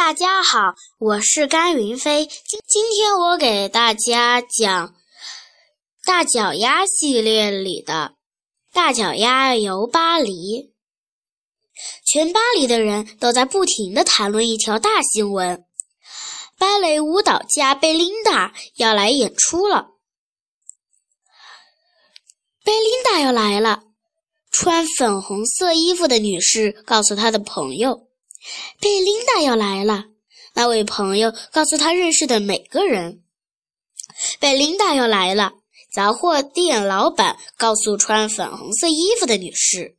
大家好，我是甘云飞。今今天我给大家讲《大脚丫》系列里的《大脚丫游巴黎》。全巴黎的人都在不停地谈论一条大新闻：芭蕾舞蹈家贝琳达要来演出了。贝琳达要来了，穿粉红色衣服的女士告诉她的朋友。贝琳达要来了，那位朋友告诉他认识的每个人。贝琳达要来了，杂货店老板告诉穿粉红色衣服的女士。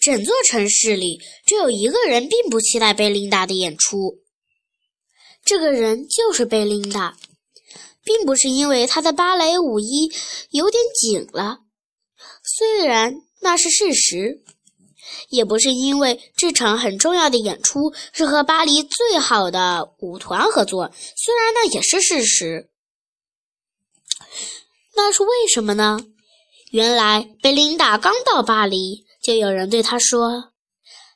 整座城市里只有一个人并不期待贝琳达的演出，这个人就是贝琳达，并不是因为她的芭蕾舞衣有点紧了，虽然那是事实。也不是因为这场很重要的演出是和巴黎最好的舞团合作，虽然那也是事实。那是为什么呢？原来贝琳达刚到巴黎，就有人对她说：“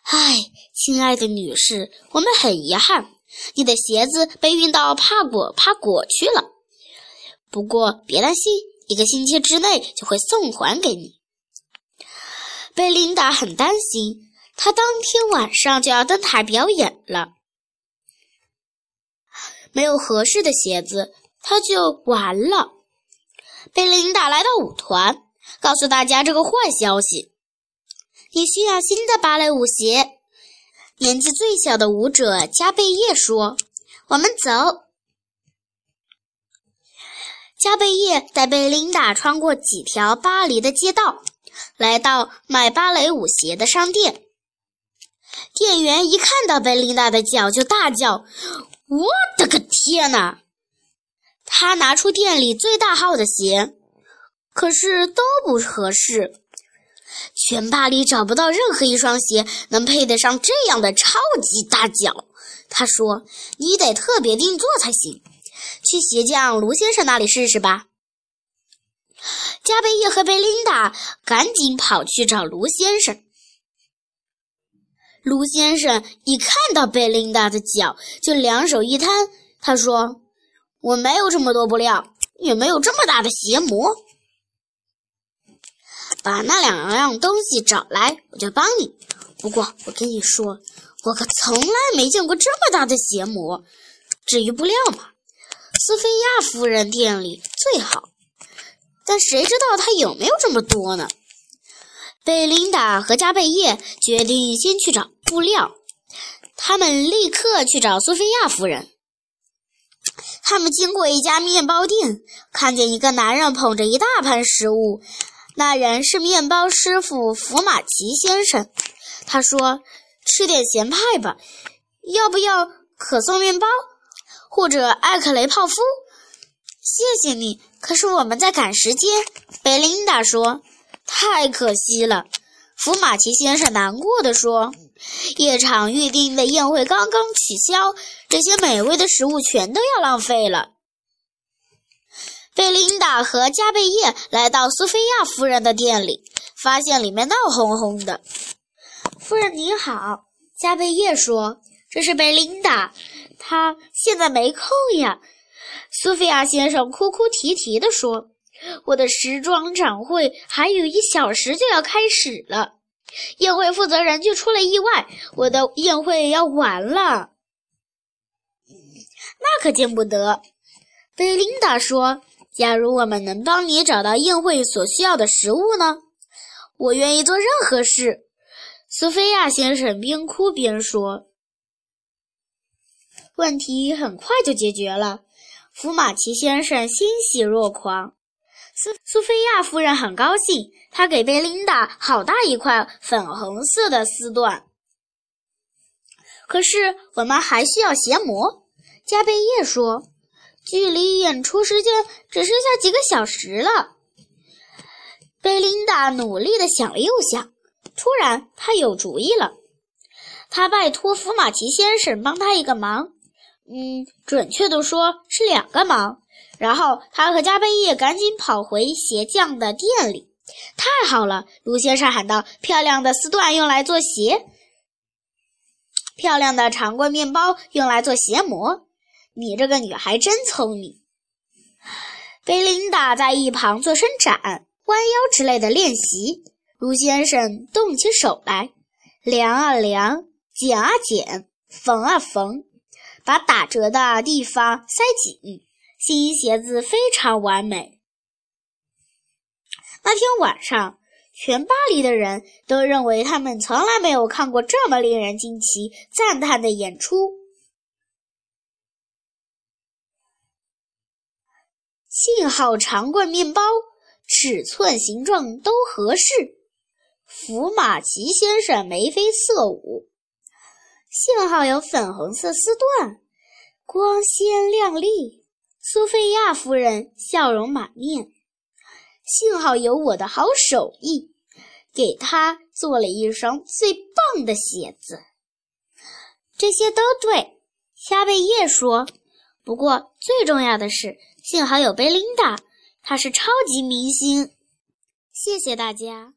唉，亲爱的女士，我们很遗憾，你的鞋子被运到帕果帕果去了。不过别担心，一个星期之内就会送还给你。”贝琳达很担心，她当天晚上就要登台表演了，没有合适的鞋子，她就完了。贝琳达来到舞团，告诉大家这个坏消息：你需要新的芭蕾舞鞋。年纪最小的舞者加贝叶说：“我们走。”加贝叶带贝琳达穿过几条巴黎的街道。来到卖芭蕾舞鞋的商店，店员一看到贝琳达的脚就大叫：“我的个天哪！”他拿出店里最大号的鞋，可是都不合适。全巴黎找不到任何一双鞋能配得上这样的超级大脚。他说：“你得特别定做才行，去鞋匠卢先生那里试试吧。”加贝叶和贝琳达赶紧跑去找卢先生。卢先生一看到贝琳达的脚，就两手一摊，他说：“我没有这么多布料，也没有这么大的鞋模。把那两样东西找来，我就帮你。不过我跟你说，我可从来没见过这么大的鞋模。至于布料嘛，斯菲亚夫人店里最好。”但谁知道他有没有这么多呢？贝琳达和加贝叶决定先去找布料。他们立刻去找苏菲亚夫人。他们经过一家面包店，看见一个男人捧着一大盘食物。那人是面包师傅福马奇先生。他说：“吃点咸派吧，要不要可颂面包，或者艾克雷泡芙？”谢谢你，可是我们在赶时间。”贝琳达说。“太可惜了。”福马奇先生难过的说。“夜场预定的宴会刚刚取消，这些美味的食物全都要浪费了。”贝琳达和加贝叶来到苏菲亚夫人的店里，发现里面闹哄哄的。“夫人您好。”加贝叶说，“这是贝琳达，她现在没空呀。”苏菲亚先生哭哭啼啼地说：“我的时装展会还有一小时就要开始了，宴会负责人却出了意外，我的宴会要完了。”那可见不得。贝琳达说：“假如我们能帮你找到宴会所需要的食物呢？我愿意做任何事。”苏菲亚先生边哭边说：“问题很快就解决了。”福马奇先生欣喜若狂，苏苏菲亚夫人很高兴，她给贝琳达好大一块粉红色的丝缎。可是我们还需要鞋模，加贝叶说：“距离演出时间只剩下几个小时了。”贝琳达努力地想了又想，突然她有主意了，她拜托福马奇先生帮她一个忙。嗯，准确的说是两个忙。然后他和加贝叶赶紧跑回鞋匠的店里。太好了，卢先生喊道：“漂亮的丝缎用来做鞋，漂亮的长棍面包用来做鞋模。你这个女孩真聪明。贝琳达在一旁做伸展、弯腰之类的练习。卢先生动起手来，量啊量，剪啊剪，缝啊缝，把打折的地方塞紧，新鞋子非常完美。那天晚上，全巴黎的人都认为他们从来没有看过这么令人惊奇、赞叹的演出。幸好长棍面包尺寸、形状都合适。福马奇先生眉飞色舞，幸好有粉红色丝缎，光鲜亮丽。苏菲亚夫人笑容满面，幸好有我的好手艺，给她做了一双最棒的鞋子。这些都对，夏贝叶说。不过最重要的是，幸好有贝琳达，她是超级明星。谢谢大家。